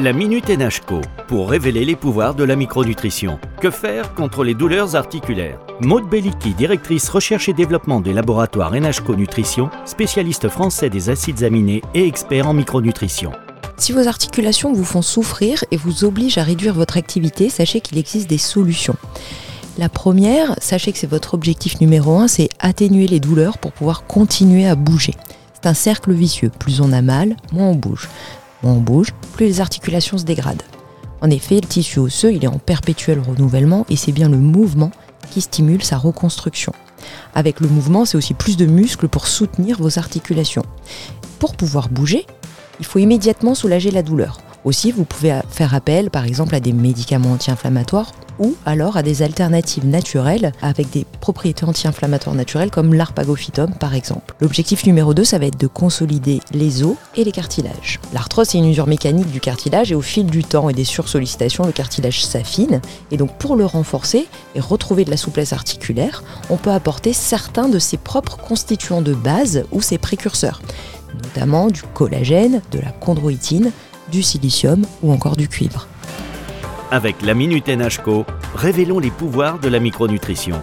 La Minute NHCO pour révéler les pouvoirs de la micronutrition. Que faire contre les douleurs articulaires? Maude Belliki, directrice recherche et développement des laboratoires NHCO Nutrition, spécialiste français des acides aminés et expert en micronutrition. Si vos articulations vous font souffrir et vous obligent à réduire votre activité, sachez qu'il existe des solutions. La première, sachez que c'est votre objectif numéro un, c'est atténuer les douleurs pour pouvoir continuer à bouger. C'est un cercle vicieux. Plus on a mal, moins on bouge. Moins on bouge, plus les articulations se dégradent. En effet, le tissu osseux, il est en perpétuel renouvellement et c'est bien le mouvement qui stimule sa reconstruction. Avec le mouvement, c'est aussi plus de muscles pour soutenir vos articulations. Pour pouvoir bouger, il faut immédiatement soulager la douleur. Aussi, vous pouvez faire appel par exemple à des médicaments anti-inflammatoires ou alors à des alternatives naturelles avec des propriétés anti-inflammatoires naturelles comme l'arpagophytum par exemple. L'objectif numéro 2, ça va être de consolider les os et les cartilages. L'arthrose, c'est une usure mécanique du cartilage et au fil du temps et des sursollicitations, le cartilage s'affine et donc pour le renforcer et retrouver de la souplesse articulaire, on peut apporter certains de ses propres constituants de base ou ses précurseurs, notamment du collagène, de la chondroïtine, du silicium ou encore du cuivre. Avec la Minute NHCO, révélons les pouvoirs de la micronutrition.